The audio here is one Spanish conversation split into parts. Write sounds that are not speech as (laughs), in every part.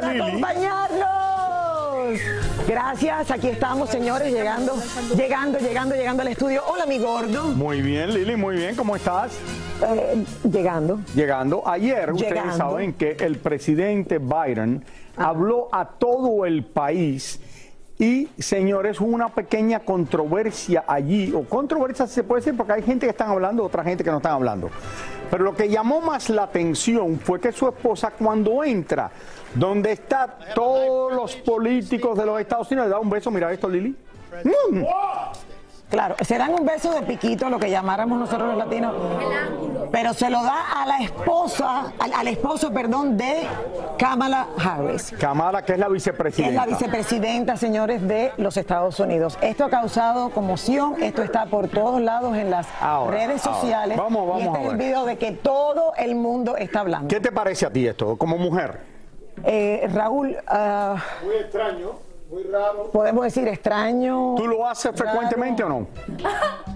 por Lili. acompañarnos. Gracias, aquí estamos señores, llegando, llegando, llegando, llegando al estudio. Hola mi gordo. Muy bien Lili, muy bien, ¿cómo estás? Eh, llegando. Llegando. Ayer ustedes saben que el presidente Biden habló a todo el país y, señores, hubo una pequeña controversia allí, o controversia se puede decir porque hay gente que están hablando, otra gente que no están hablando. Pero lo que llamó más la atención fue que su esposa cuando entra, donde están todos los políticos de los Estados Unidos, le da un beso, mira esto Lili. Mm. Claro, se dan un beso de piquito, lo que llamáramos nosotros los latinos. Pero se lo da a la esposa, al, al esposo, perdón, de Kamala Harris. Kamala, que es la que es vicepresidenta. la vicepresidenta, señores, de los Estados Unidos. Esto ha causado conmoción, esto está por todos lados en las Ahora, redes ahora. sociales. Vamos, vamos y este a es el video de que todo el mundo está hablando. ¿Qué te parece a ti esto, como mujer? Eh, Raúl, ah, Muy extraño, muy raro. podemos decir extraño. ¿Tú lo haces frecuentemente o no? (laughs)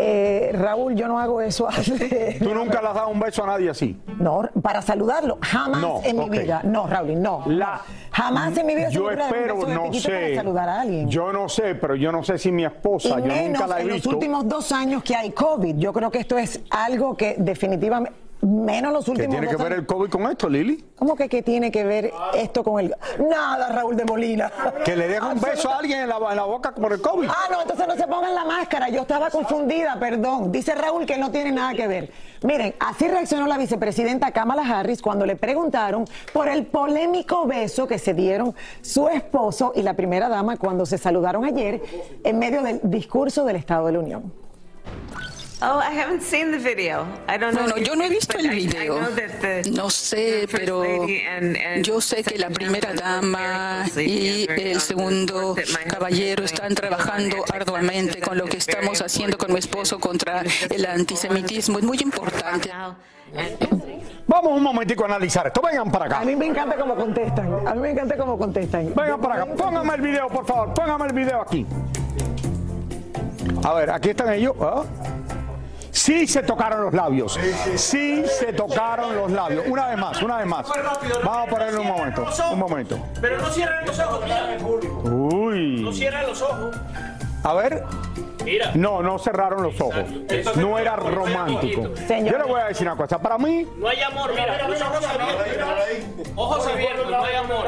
Eh, Raúl, yo no hago eso. (laughs) ¿Tú nunca le has dado un beso a nadie así? No, para saludarlo, jamás No, en mi vida. No, Raúl, no. La- jamás en mi vida Yo un espero, beso no piquito para sé. saludar a alguien. Yo no sé, pero yo no sé si mi y esposa, yo menos nunca la he en los visto. últimos dos años que hay COVID. Yo creo que esto es algo que definitivamente, menos los ¿Qué últimos tiene que ver el. COVID con esto, Lili? ¿Cómo que qué tiene que ver esto con el... Nada, Raúl de Molina. Que le deja un beso a alguien en la, en la boca por el COVID. Ah, no, entonces no se pongan la máscara. Yo estaba confundida, perdón. Dice Raúl que no tiene nada que ver. Miren, así reaccionó la vicepresidenta Kamala Harris cuando le preguntaron por el polémico beso que se dieron su esposo y la primera dama cuando se saludaron ayer en medio del discurso del Estado de la Unión. Oh, I haven't seen the video. I don't know. Bueno, yo no he visto el video. know that the- No sé, the first pero lady and- and yo sé que la primera dama y el segundo caballero están trabajando arduamente con lo que estamos haciendo con mi esposo contra el antisemitismo. Es muy importante. Vamos un momentico a analizar esto. Vengan para A acá. mí me encanta cómo contestan. A mí me encanta cómo contestan. Vengan para acá. Póngame el video, por favor. Póngame el video aquí. A ver, aquí están ellos. ¿ah? Sí se tocaron los labios. Sí se tocaron los labios. Una vez más, una vez más. Vamos a ponerle un momento. Un momento. Pero no cierren los ojos, mira. No Uy. cierren los ojos. A ver. Mira. No, no cerraron los ojos. No era romántico. Señor. Yo le voy a decir una cosa. Para mí, No hay amor, mira. Ojos abiertos. Ojos abiertos, no hay amor.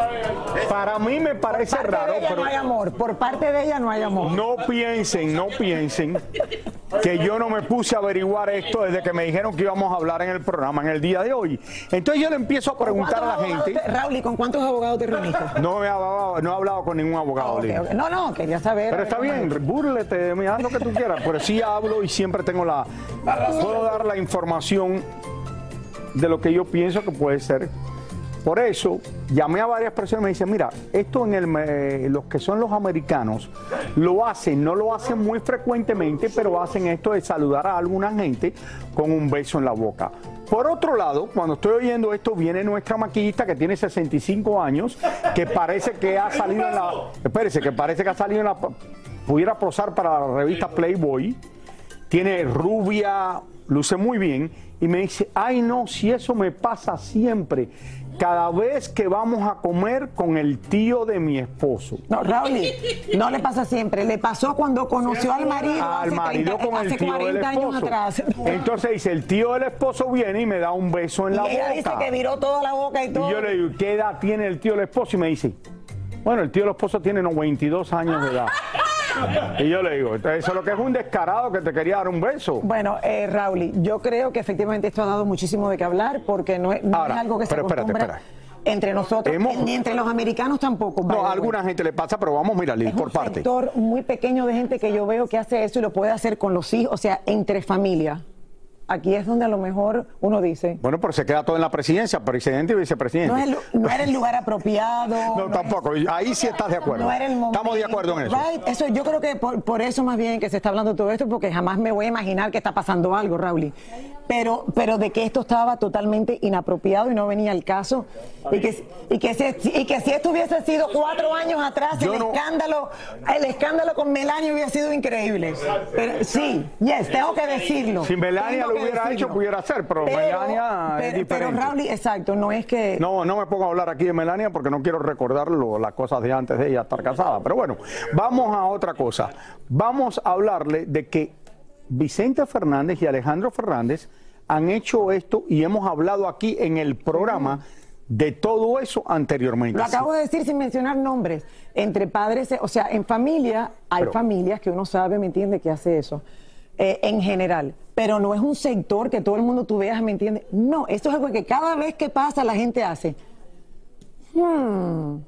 para mí me parece Por parte raro, de ella pero no hay amor. Por parte de ella no hay amor. no piensen, no piensen que yo no me puse a averiguar esto desde que me dijeron que íbamos a hablar en el programa en el día de hoy. Entonces yo le empiezo a preguntar a la ¿Cuántos gente. te- Raúl, ¿y con cuántos abogados te reuniste? No he hablado, no he hablado con ningún abogado. Ok. No, no, quería saber. Pero está bien, búrlete, mira que tú quieras, pero sí hablo y siempre tengo la... Puedo dar la información de lo que yo pienso que puede ser. Por eso llamé a varias personas y me dicen, mira, esto en el, los que son los americanos lo hacen, no lo hacen muy frecuentemente, pero hacen esto de saludar a alguna gente con un beso en la boca. Por otro lado, cuando estoy oyendo esto, viene nuestra maquillista que tiene 65 años, que parece que ha salido en la... Espérese, que parece que ha salido en la... Pudiera posar para la revista Playboy. Tiene rubia, luce muy bien. Y me dice, ay no, si eso me pasa siempre, cada vez que vamos a comer con el tío de mi esposo. No, Raúl, no le pasa siempre. Le pasó cuando conoció al marido. Al hace marido 30 con el tío del 40 años esposo. atrás. Entonces dice, el tío del esposo viene y me da un beso en Y la ella dice que viró toda la boca y Y todo. yo le digo, ¿qué edad tiene el tío del esposo? Y me dice, bueno, el tío del esposo tiene 92 años de edad. Y yo le digo, entonces eso es lo que es un descarado que te quería dar un beso. Bueno, eh, Raúl, yo creo que efectivamente esto ha dado muchísimo de qué hablar porque no es, no Ahora, es algo que se pero espérate, acostumbra espérate. entre nosotros, Hemos- ni entre los americanos tampoco. No, a alguna gente le pasa, pero vamos, mira, Lili, Es por un parte. sector muy pequeño de gente que yo veo que hace eso y lo puede hacer con los hijos, o sea, entre familia. Aquí es donde a lo mejor uno dice, Bueno, pero se queda todo en la presidencia, presidente y vicepresidente. no, es el, no era el lugar apropiado. (laughs) No, tampoco. Ahí sí estás de acuerdo. No era el momento. Estamos de acuerdo en eso. Right. Eso, yo creo que por, por eso más bien que se está hablando todo esto, porque jamás me voy a imaginar que está pasando algo, Raúl. Pero, pero de que esto estaba totalmente inapropiado y no venía al caso. Y que, y que, si, y que si esto hubiese sido cuatro años atrás, Yo el no- escándalo, el escándalo con Melania hubiera sido increíble. Pero sí, yes, tengo que decirlo. Si Melania lo hubiera hecho, pudiera ser, pero Melania es diferente. Pero Raúl, exacto, no es que. No, no me pongo a hablar aquí de Melania porque no quiero recordar las cosas de antes de ella estar casada. Pero bueno, vamos a otra cosa. Vamos a hablarle de que Vicente Fernández y Alejandro Fernández han hecho esto y hemos hablado aquí en el programa de todo eso anteriormente. Lo acabo de decir sin mencionar nombres. Entre padres, o sea, en familia, hay Pero- familias que uno sabe, ¿me entiende?, que hace eso. Eh, en general. Pero no es un sector que todo el mundo tú veas, ¿me entiendes? No, esto es algo que cada vez que pasa la gente hace. Hmm.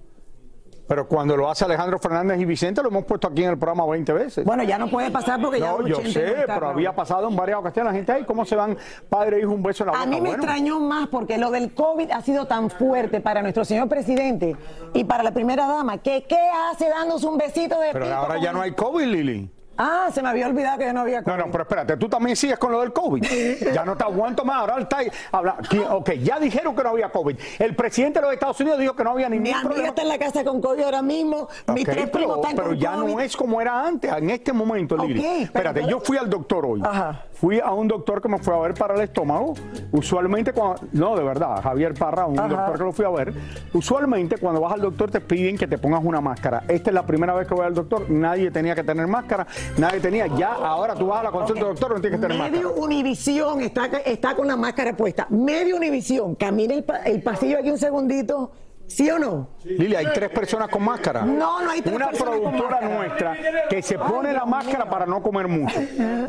Pero cuando lo hace Alejandro Fernández y Vicente lo hemos puesto aquí en el programa 20 veces. Bueno, ya no puede pasar porque ya No, yo 80 sé, no pero había pasado en varias ocasiones. La gente, ay, ¿cómo se van padre e hijo un beso en la boca? A mí me Bueno, extrañó más porque lo del COVID ha sido tan fuerte para nuestro señor presidente y para la primera dama, que qué hace dándose un besito de Pero pico ahora ya no hay COVID, Lili. Ah, se me había olvidado que ya no había COVID. No, no, pero espérate, tú también sigues con lo del COVID. Ya no te aguanto más. Ahora está ahí habla- ¿quién? Ok, ya dijeron que no había COVID. El presidente de los Estados Unidos dijo que no había ningún Mi amiga problema. está en la casa con COVID ahora mismo. Mis tres primos pero, están pero con ya COVID. no es como era antes, en este momento, Lili. Pero- Espérate, yo fui al doctor hoy. Ajá. Fui a un doctor que me fue a ver para el estómago. Usualmente cuando... No, de verdad, Javier Parra, un Ajá. doctor que lo fui a ver. Usualmente cuando vas al doctor te piden que te pongas una máscara. Esta es la primera vez que voy al doctor. Nadie tenía que tener máscara. Nadie tenía. Ya ahora tú vas a la consulta del doctor no tienes que tener Medio máscara. Univisión está, está con la máscara puesta. Medio Univisión. Camina el, el pasillo aquí un segundito. ¿Sí o no? Lili, hay tres personas con máscara. No, no hay tres Una personas con productora nuestra que se pone la máscara para no comer mucho.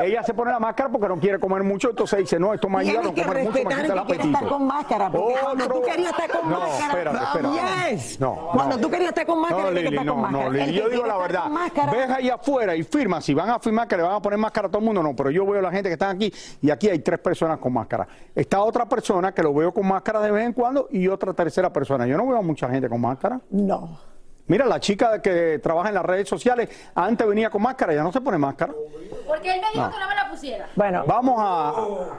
Ella se pone la máscara porque no quiere comer mucho, entonces dice, no, esto me ayuda a no comer mucho, me quita el quiere estar apetito. con máscara. Porque cuando tú querías estar con no, máscara. espérate, espérate. Yes. No, cuando no. tú querías estar con máscara, No, que Lili, no, con máscara. no, Lili, yo digo la verdad. Ves ahí afuera y firma. Si van a firmar que le van a poner máscara a todo el mundo, no. Pero yo veo a la gente que están aquí y aquí hay tres personas con máscara. Está otra persona que lo veo con máscara de vez en cuando y otra tercera persona. Yo no veo a mucha gente con máscara. No. Mira, la chica que trabaja en las redes sociales antes venía con máscara, ya no se pone máscara. Porque él me dijo que no me la pusiera. Bueno, Vamos a,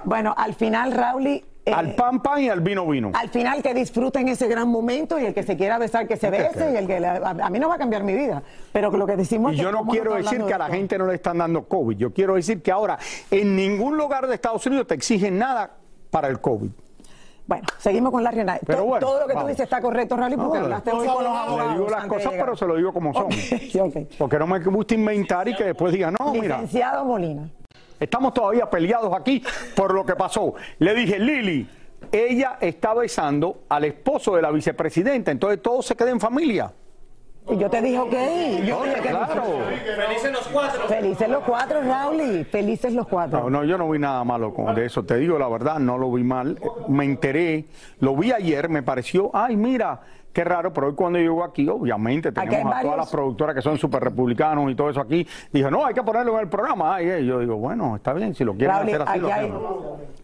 bueno, al final, Raúl. eh, al pan pan y al vino vino. Al final que disfruten ese gran momento y el que se quiera besar que se bese y el que le- a, a mí no va a cambiar mi vida, pero que lo que decimos Y es que yo no cómo quiero decir que a la esto. gente no le están dando COVID. Yo quiero decir que ahora en ningún lugar de Estados Unidos te exigen nada para el COVID. Bueno, seguimos con la Rihanna. Pero todo, bueno, todo lo que vamos. tú dices está correcto, Rally, porque No, hablaste hoy con los abogados. Le digo las cosas, pero se lo digo como son. Porque no me gusta inventar y que después diga, no, mira, Licenciado Molina. estamos todavía peleados aquí por lo que pasó. Le dije, Lili, ella está besando al esposo de la vicepresidenta, entonces todo se queda en familia. Y yo te dije, ok. Yo dije que Claro. Felices los cuatro. Felices los cuatro, Raúl. Felices los cuatro. No, no, yo no vi nada malo con de eso. Te digo la verdad, no lo vi mal. Me enteré, lo vi ayer, me pareció, ay, mira, qué raro, pero hoy cuando llego aquí, obviamente, tenemos a todas las productoras que son súper republicanos y todo eso aquí. Dije, no, hay que ponerlo en el programa. Ay, ay. yo digo, bueno, está bien, si lo quieren Raúl, hacer así, lo hay,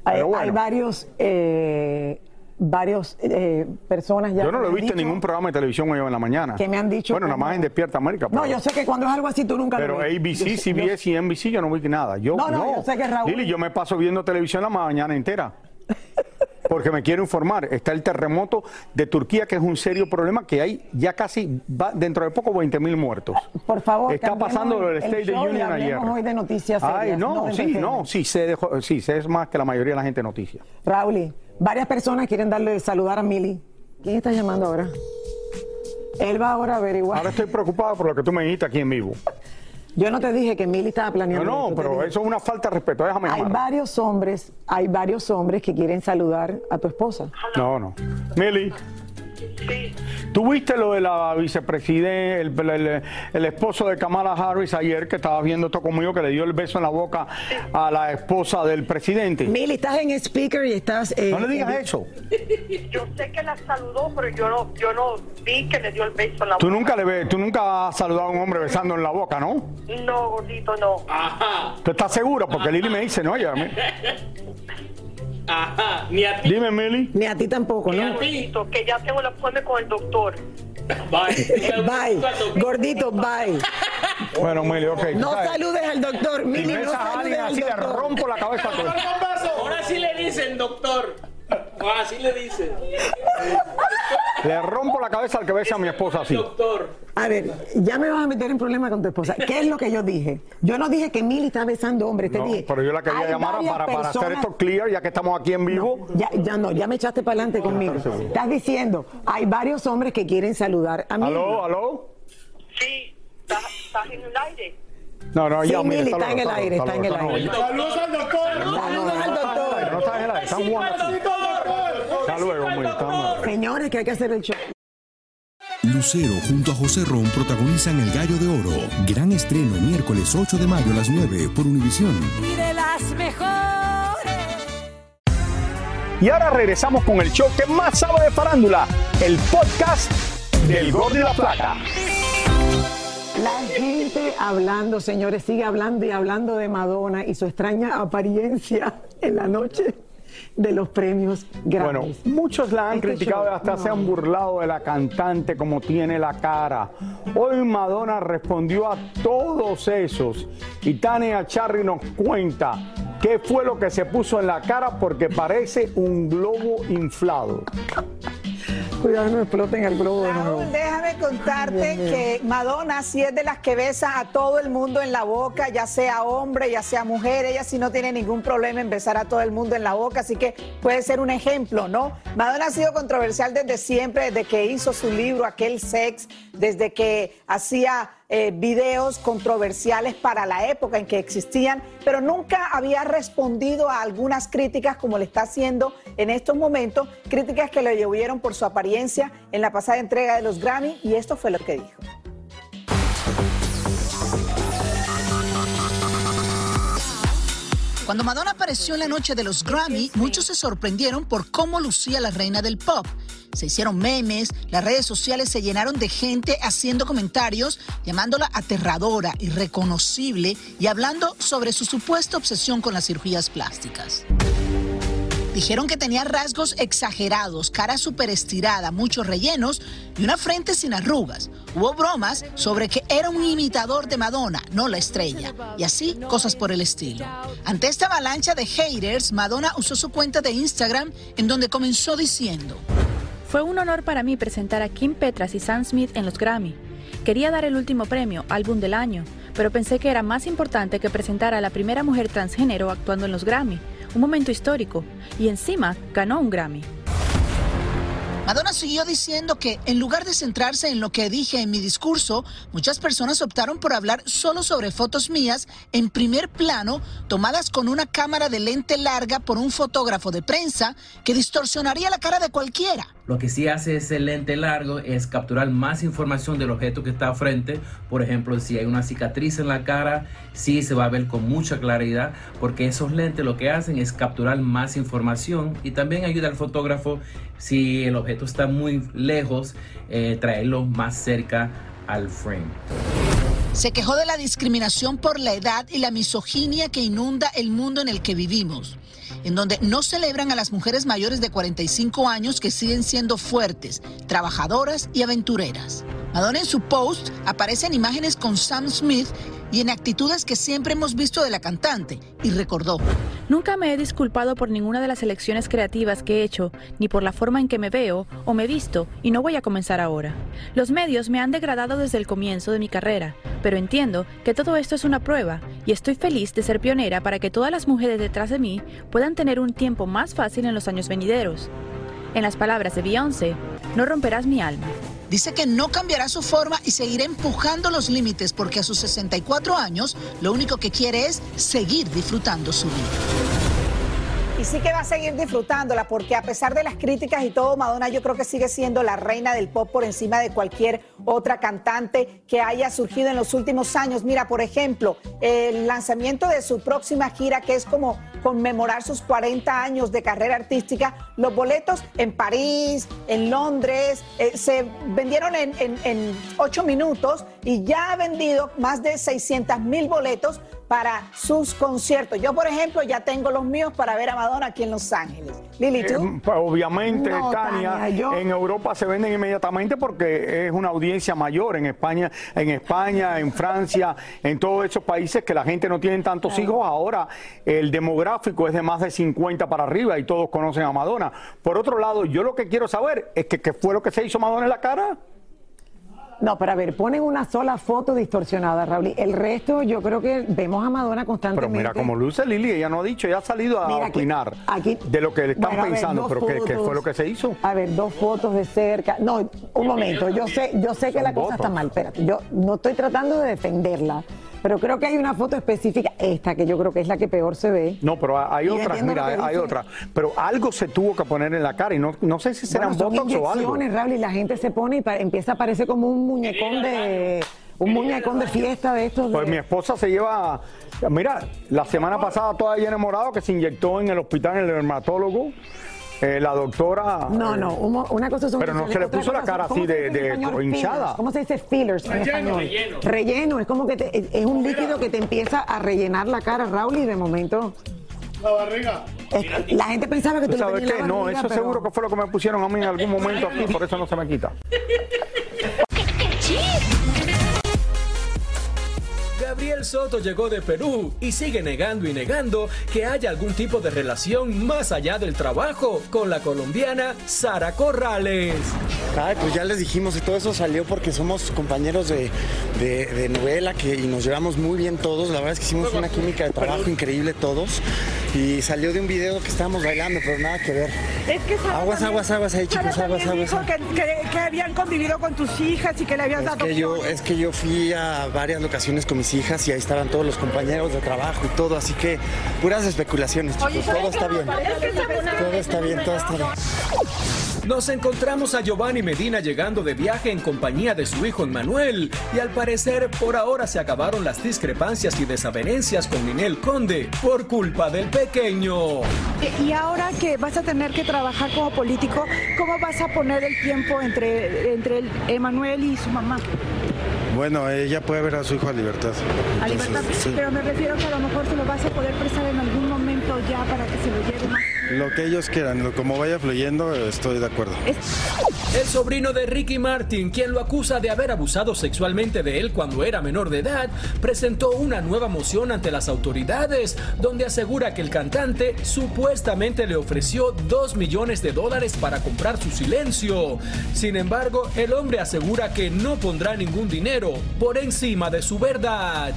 hay- bueno. hay varios, eh, varios eh, personas ya. Yo no lo he visto en ningún programa de televisión hoy en la mañana. Que me han dicho Bueno, nada más en Despierta América. No, pero- yo sé que cuando es algo así tú nunca Pero lo ves. ABC, Yo CBS y NBC yo no vi nada. Yo No, no, yo sé que Raúl- Lili, yo me paso viendo televisión la mañana entera. Porque me quiero informar. Está el terremoto de Turquía, que es un serio problema, que hay ya casi, va, dentro de poco, 20 mil muertos. Por favor, Está pasando el State show y Union ayer. hoy de noticias Ay, no, no de sí, no, sí, sé, de jo- sí, sé es más que la mayoría de la gente noticia. Raúl, varias personas quieren darle saludar a Mili. ¿Quién está llamando ahora? Él va ahora a averiguar. Ahora estoy preocupado por lo que tú me dijiste aquí en vivo. Yo no te dije que Mili estaba No, planeando. no, esto, te pero eso es una falta de respeto. Déjame Hay llamar. varios hombres, hay varios hombres que quieren saludar a tu esposa. No, no. Mili. ¿Tú viste lo de la vicepresidenta, el, el- el esposo de Kamala Harris ayer que estaba viendo esto conmigo, que le dio el beso en la boca a la esposa del presidente? Mili, estás en speaker y estás. eh, No le digas en- eso. (laughs) Yo sé que la saludó, pero yo no, yo no vi que le dio el beso en la Tú boca. nunca le ves, tú nunca has saludado a un hombre besando en la boca, ¿no? No, gordito, no. Ajá. ¿Tú estás seguro? Porque Lili me dice, no, ya. (laughs) Ajá. Ni a ti. Dime, Mili. Ni a ti tampoco, Ni ¿no? a ti. Gordito, que ya tengo el apoyo con el doctor. Bye. (laughs) Bye. Gordito, bye. Bueno, Mili, ok. No sabes, saludes al doctor. Si Mili, no saludes alguien al así, le doctor. rompo la cabeza. Ahora sí le dicen, doctor. Ah, Así le dicen. Le rompo la cabeza al que besa a mi esposa así. Doctor. A ver, ya me vas a meter en problemas con tu esposa. ¿Qué es lo que yo dije? Yo no dije que Mili está besando hombres, te No, dije. pero yo la quería llamar para, para hacer esto clear, ya que estamos aquí en vivo. Ya, ya no, ya me echaste para adelante conmigo. Estás diciendo, hay varios hombres que quieren saludar a Mili. ¿Aló, aló? Sí, estás, estás en el aire. No, no, Sí, ya, mire, Mili, hasta está en el aire, está en el aire. Saludos al doctor. Saludos al doctor. No estás en el aire, están jugando. Hasta luego, estamos- Señores, que hay que hacer el show. Lucero junto a José Ron protagonizan El Gallo de Oro. Gran estreno miércoles 8 de mayo a las 9 por Univisión. Y de las mejores. Y ahora regresamos con el show que más sabe de farándula, el podcast del Gol de la Plata. La gente hablando, señores, sigue hablando y hablando de Madonna y su extraña apariencia en la noche de los premios Bueno, Grammys. muchos la han Este criticado y show, hasta no. se han burlado de la cantante como tiene la cara. Hoy Madonna respondió a todos esos y Tania Charry nos cuenta qué fue lo que se puso en la cara porque parece un globo inflado. Cuidado, no exploten el globo. Raúl, déjame contarte que Madonna sí es de las que besa a todo el mundo en la boca, ya sea hombre, ya sea mujer, ella sí no tiene ningún problema en besar a todo el mundo en la boca, así que puede ser un ejemplo, ¿no? Madonna ha sido controversial desde siempre, desde que hizo su libro Aquel Sex, desde que hacía eh, videos controversiales para la época en que existían, pero nunca había respondido a algunas críticas como le está haciendo en estos momentos, críticas que le llovieron por su apariencia en la pasada entrega de los Grammy y esto fue lo que dijo. Cuando Madonna apareció en la noche de los Grammy, muchos se sorprendieron por cómo lucía la reina del pop. Se hicieron memes, las redes sociales se llenaron de gente haciendo comentarios, llamándola aterradora, irreconocible y hablando sobre su supuesta obsesión con las cirugías plásticas. Dijeron que tenía rasgos exagerados, cara súper estirada, muchos rellenos y una frente sin arrugas. Hubo bromas sobre que era un imitador de Madonna, no la estrella, y así cosas por el estilo. Ante esta avalancha de haters, Madonna usó su cuenta de Instagram en donde comenzó diciendo, Fue un honor para mí presentar a Kim Petras y Sam Smith en los Grammy. Quería dar el último premio, álbum del año, pero pensé que era más importante que presentar a la primera mujer transgénero actuando en los Grammy, un momento histórico, y encima ganó un Grammy. Madonna siguió diciendo que en lugar de centrarse en lo que dije en mi discurso, muchas personas optaron por hablar solo sobre fotos mías en primer plano, tomadas con una cámara de lente larga por un fotógrafo de prensa que distorsionaría la cara de cualquiera. Lo que sí hace ese lente largo es capturar más información del objeto que está frente. Por ejemplo, si hay una cicatriz en la cara, sí se va a ver con mucha claridad, porque esos lentes lo que hacen es capturar más información y también ayuda al fotógrafo, si el objeto está muy lejos, eh, traerlo más cerca al frame. Se quejó de la discriminación por la edad y la misoginia que inunda el mundo en el que vivimos, en donde no celebran a las mujeres mayores de 45 años que siguen siendo fuertes, trabajadoras y aventureras. Madonna en su post aparece en imágenes con Sam Smith y en actitudes que siempre hemos visto de la cantante, y recordó. Nunca me he disculpado por ninguna de las elecciones creativas que he hecho, ni por la forma en que me veo o me visto, y no voy a comenzar ahora. Los medios me han degradado desde el comienzo de mi carrera, pero entiendo que todo esto es una prueba, y estoy feliz de ser pionera para que todas las mujeres detrás de mí puedan tener un tiempo más fácil en los años venideros. En las palabras de Beyoncé, no romperás mi alma. Dice que no cambiará su forma y seguirá empujando los límites porque a sus 64 años lo único que quiere es seguir disfrutando su vida. Y sí que va a seguir disfrutándola porque a pesar de las críticas y todo, Madonna yo creo que sigue siendo la reina del pop por encima de cualquier otra cantante que haya surgido en los últimos años. Mira, por ejemplo, el lanzamiento de su próxima gira que es como conmemorar sus 40 años de carrera artística, los boletos en París, en Londres, eh, se vendieron en, en, 8 minutos y ya ha vendido más de 600 mil boletos para sus conciertos. Yo, por ejemplo, ya tengo los míos para ver a Madonna aquí en Los Ángeles. Lili, ¿tú? Eh, pues, obviamente, Tania, en Europa se venden inmediatamente porque es una audiencia mayor en España, en España, en Francia, en todos esos países que la gente no tiene tantos hijos. Ahora el demográfico es de más de 50 para arriba y todos conocen a Madonna. Por otro lado, yo lo que quiero saber es que qué fue lo que se hizo Madonna en la cara. No, pero a ver, ponen una sola foto distorsionada, Raúl. El resto, yo creo que vemos a Madonna constantemente. Pero mira cómo luce Lili, ella no ha dicho, ella ha salido a opinar de lo que le están pensando, pero ¿qué, fue lo que se hizo? A ver, dos fotos de cerca. No, un momento, yo sé, yo sé que la cosa está mal, espérate, yo no estoy tratando de defenderla. Pero creo que hay una foto específica, esta que yo creo que es la que peor se ve. No, pero hay otras, mira, hay otras. Pero algo se tuvo que poner en la cara y no, no sé si serán bueno, botox o algo. Raúl, y la gente se pone y empieza a parecer como un muñecón de un muñecón de fiesta de estos. Pues mi esposa se lleva, mira, la semana pasada todavía enamorado que se inyectó en el hospital en el dermatólogo. Eh, la doctora. No, no, una cosa Pero no se le puso la cara así de, hinchada. ¿Cómo se dice fillers en español? Relleno. Relleno, es como que es un líquido que te empieza a rellenar la cara, Raúl, y de momento. La barriga. la gente pensaba que tú ¿Sabes qué? no, eso seguro que fue lo que me pusieron a mí en algún momento aquí, por eso no se me quita. (laughs) Gabriel Soto llegó de Perú y sigue negando y negando que haya algún tipo de relación más allá del trabajo con la colombiana Sara Corrales. Ay, pues ya les dijimos y todo eso salió porque somos compañeros de, novela que, y nos llevamos muy bien todos. La verdad es que hicimos una química de trabajo increíble todos y salió de un video que estábamos bailando, pero nada que ver. Es que aguas, aguas, aguas ahí, chicos, aguas, aguas. Dijo que, habían convivido con tus hijas y que le habías dado. Que yo, es que yo fui a varias locaciones con mis hijas y ahí estaban todos los compañeros de trabajo y todo, así que puras especulaciones, chicos, todo está bien. Todo está bien, todo está bien. Nos encontramos a Giovanni Medina llegando de viaje en compañía de su hijo Emmanuel y al parecer por ahora se acabaron las discrepancias y desavenencias con Ninel Conde por culpa del pequeño. Y ahora que vas a tener que trabajar como político, ¿cómo vas a poner el tiempo entre, entre Emanuel y su mamá? Bueno, ella puede ver a su hijo a libertad. a libertad, pero me refiero que a lo mejor se lo vas a poder prestar en algún momento ya para que se lo lleve más. Lo que ellos quieran, como vaya fluyendo, estoy de acuerdo. El sobrino de Ricky Martin, quien lo acusa de haber abusado sexualmente de él cuando era menor de edad, presentó una nueva moción ante las autoridades, donde asegura que el cantante supuestamente le ofreció 2 millones de dólares para comprar su silencio. Sin embargo, el hombre asegura que no pondrá ningún dinero por encima de su verdad.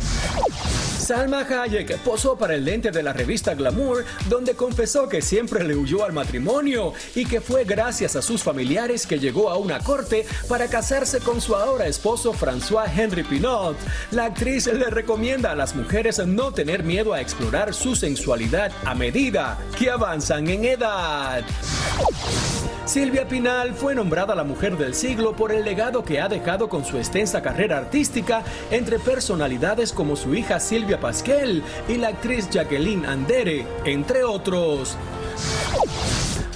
Salma Hayek posó para el lente de la revista Glamour, donde confesó que siempre le huyó al matrimonio y que fue gracias a sus familiares que llegó a una corte para casarse con su ahora esposo François Henry Pinot. La actriz le recomienda a las mujeres no tener miedo a explorar su sensualidad a medida que avanzan en edad. Silvia Pinal fue nombrada la mujer del siglo por el legado que ha dejado con su extensa carrera artística entre personalidades como su hija Silvia Pasquel y la actriz Jacqueline Andere, entre otros.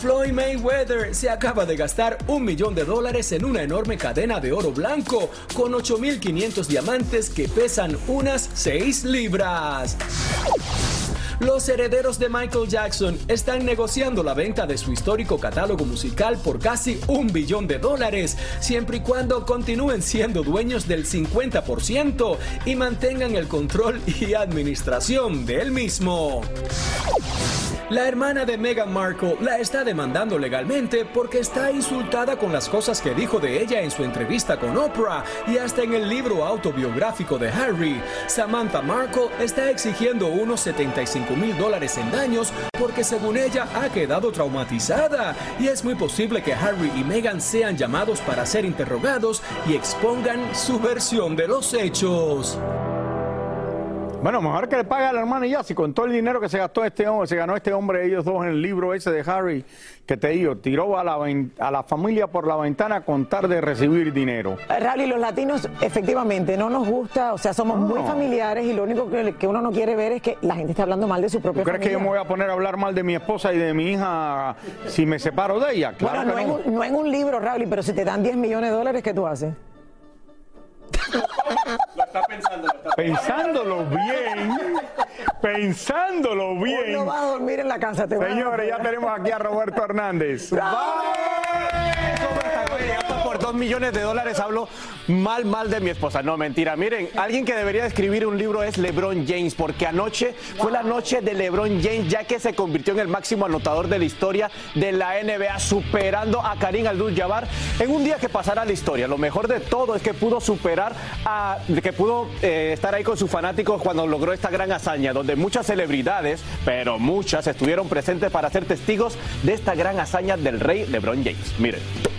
Floyd Mayweather se acaba de gastar un millón de dólares en una enorme cadena de oro blanco con 8.500 diamantes que pesan unas 6 libras. Los herederos de Michael Jackson están negociando la venta de su histórico catálogo musical por casi un billón de dólares, siempre y cuando continúen siendo dueños del 50% y mantengan el control y administración del mismo. La hermana de Meghan Markle la está demandando legalmente porque está insultada con las cosas que dijo de ella en su entrevista con Oprah y hasta en el libro autobiográfico de Harry. Samantha Markle está exigiendo unos 75 mil dólares en daños porque según ella ha quedado traumatizada y es muy posible que Harry y Meghan sean llamados para ser interrogados y expongan su versión de los hechos. Bueno, mejor que le pague a la hermana y ya, si con todo el dinero que se gastó este hombre, se ganó este hombre, ellos dos en el libro ese de Harry, que te digo, tiró a la, a la familia por la ventana con tal de recibir dinero. Rally, los latinos efectivamente no nos gusta, o sea, somos muy familiares y lo único que, que uno no quiere ver es que la gente está hablando mal de su propia ¿Tú crees que yo me voy a poner a hablar mal de mi esposa y de mi hija si me separo de ella? Claro bueno, no, que en un, no en un libro, Rally, pero si te dan 10 millones de dólares, ¿qué tú haces? Lo está pensándolo. Está pensándolo bien. Pensándolo bien. no va a dormir en la casa. Te Señores, ya tenemos aquí a Roberto Hernández. ¡Bravo! ¡Vamos! 2 millones de dólares hablo mal, mal de mi esposa. No, mentira. Miren, alguien que debería escribir un libro es LeBron James, porque anoche fue la noche de LeBron James, ya que se convirtió en el máximo anotador de la historia de la NBA, superando a Karim Abdul-Jabbar en un día que pasará la historia. Lo mejor de todo es que pudo superar a, que pudo eh, estar ahí con sus fanáticos cuando logró esta gran hazaña, donde muchas celebridades, pero muchas, estuvieron presentes para ser testigos de esta gran hazaña del rey LeBron James. Miren.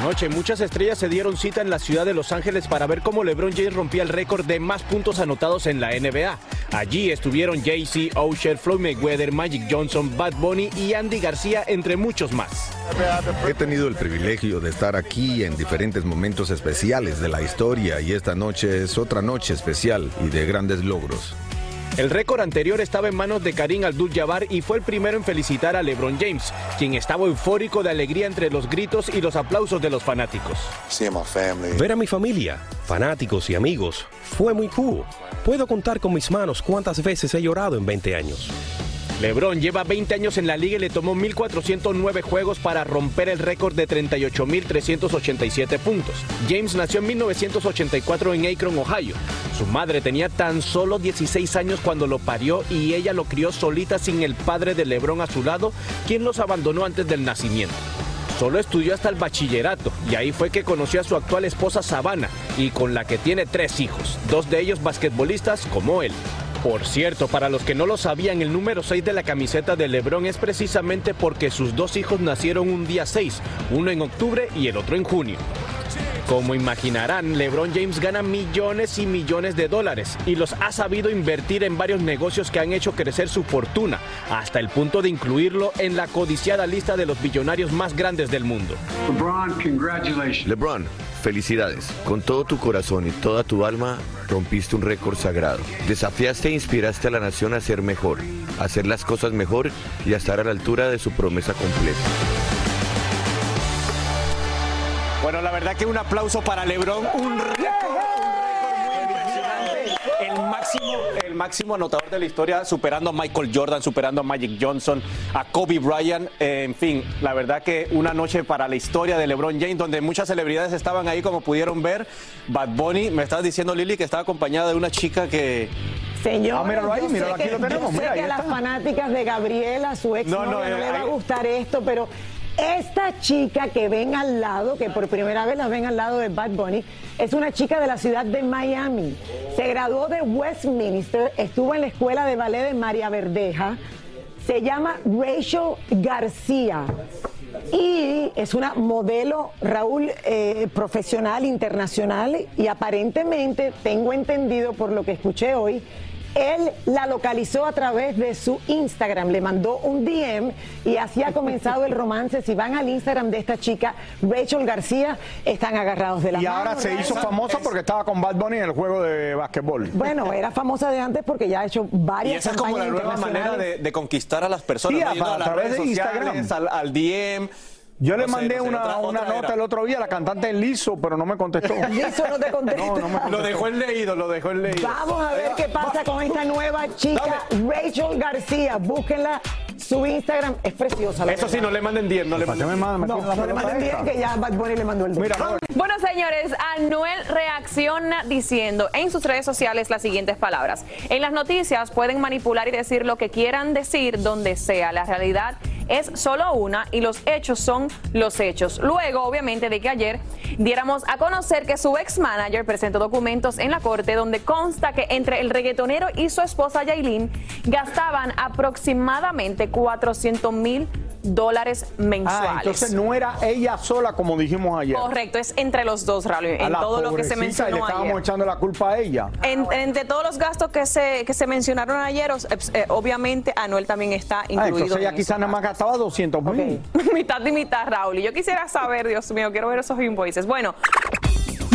Anoche muchas estrellas se dieron cita en la ciudad de Los Ángeles para ver cómo LeBron James rompía el récord de más puntos anotados en la NBA. Allí estuvieron Jay-Z, Usher, Floyd Mayweather, Magic Johnson, Bad Bunny y Andy García, entre muchos más. He tenido el privilegio de estar aquí en diferentes momentos especiales de la historia y esta noche es otra noche especial y de grandes logros. El récord anterior estaba en manos de Karim Abdul-Jabbar y fue el primero en felicitar a LeBron James, quien estaba eufórico de alegría entre los gritos y los aplausos de los fanáticos. Ver a mi familia, fanáticos y amigos fue muy cool. Puedo contar con mis manos cuántas veces he llorado en 20 años. LeBron lleva 20 años en la liga y le tomó 1.409 juegos para romper el récord de 38.387 puntos. James nació en 1984 en Akron, Ohio. Su madre tenía tan solo 16 años cuando lo parió y ella lo crió solita sin el padre de LeBron a su lado, quien los abandonó antes del nacimiento. Solo estudió hasta el bachillerato y ahí fue que conoció a su actual esposa Savannah y con la que tiene tres hijos, dos de ellos basquetbolistas como él. Por cierto, para los que no lo sabían, el número 6 de la camiseta de LeBron es precisamente porque sus dos hijos nacieron un día 6, uno en octubre y el otro en junio. Como imaginarán, LeBron James gana millones y millones de dólares y los ha sabido invertir en varios negocios que han hecho crecer su fortuna, hasta el punto de incluirlo en la codiciada lista de los billonarios más grandes del mundo. LeBron, congratulations. LeBron, felicidades. Con todo tu corazón y toda tu alma rompiste un récord sagrado. Desafiaste e inspiraste a la nación a ser mejor, a hacer las cosas mejor y a estar a la altura de su promesa completa. Bueno, la verdad que un aplauso para LeBron, un récord, un récord muy impresionante. El máximo, el máximo anotador de la historia, superando a Michael Jordan, superando a Magic Johnson, a Kobe Bryant. Eh, en fin, la verdad que una noche para la historia de LeBron James, donde muchas celebridades estaban ahí, como pudieron ver. Bad Bunny, me estás diciendo, Lili, que estaba acompañada de una chica que. Señor, Ah, míralo ahí, míralo, aquí que- lo tenemos, Yo sé mira, ahí que a las fanáticas de Gabriela, su ex, No, no, no, no, eh, le va a gustar esto, pero esta chica que ven al lado, que por primera vez la ven al lado de Bad Bunny, es una chica de la ciudad de Miami. Se graduó de Westminster, estuvo en la escuela de ballet de María Verdeja. Se llama Rachel García. Y es una modelo, Raúl, eh, profesional, internacional, y aparentemente, tengo entendido por lo que escuché hoy, él la localizó a través de su Instagram, le mandó un DM y así ha comenzado el romance. Si van al Instagram de esta chica, Rachel García, están agarrados de la Y ahora se hizo famosa porque estaba con Bad Bunny en el juego de básquetbol. Bueno, era famosa de antes porque ya ha hecho varias Y esa es como la nueva manera de, de conquistar a las personas. Sí, ¿no? a- través redes de sociales, Instagram. Al, al DM. Yo le No sé, mandé no sé, una, otra- una otra nota era. el otro día, la cantante Lizo, pero no me contestó. (laughs) Lizo no te contesta. Lo dejó en leído, lo dejó en leído. Vamos a ver qué pasa con esta nueva chica, Rachel García. Búsquenla Su Instagram es preciosa. la Eso sí, no le manden 10, no le manden. me manda, me No, le manden bien, esta. que ya Bad Bunny le mandó el Mira, Bueno, señores, Anuel reacciona diciendo en sus redes sociales las siguientes palabras. En las noticias pueden manipular y decir lo que quieran decir donde sea. La realidad es solo una y los hechos son los hechos. Luego, obviamente, de que ayer diéramos a conocer que su ex manager presentó documentos en la corte donde consta que entre el reggaetonero y su esposa Yailin gastaban aproximadamente 400 mil dólares mensuales. Ah, entonces no era ella sola como dijimos ayer. Correcto, es entre los dos, Raúl, en todo lo que se y le mencionó estábamos ayer. echando la culpa a ella. En- entre todos los gastos que se, que se mencionaron ayer, os- eh, obviamente Anuel también está Ah, incluido. entonces ella en quizás nada más gastaba 200 mil. (laughs) mitad y mitad, Raúl. Y yo quisiera saber, Dios mío, quiero ver esos invoices. Bueno,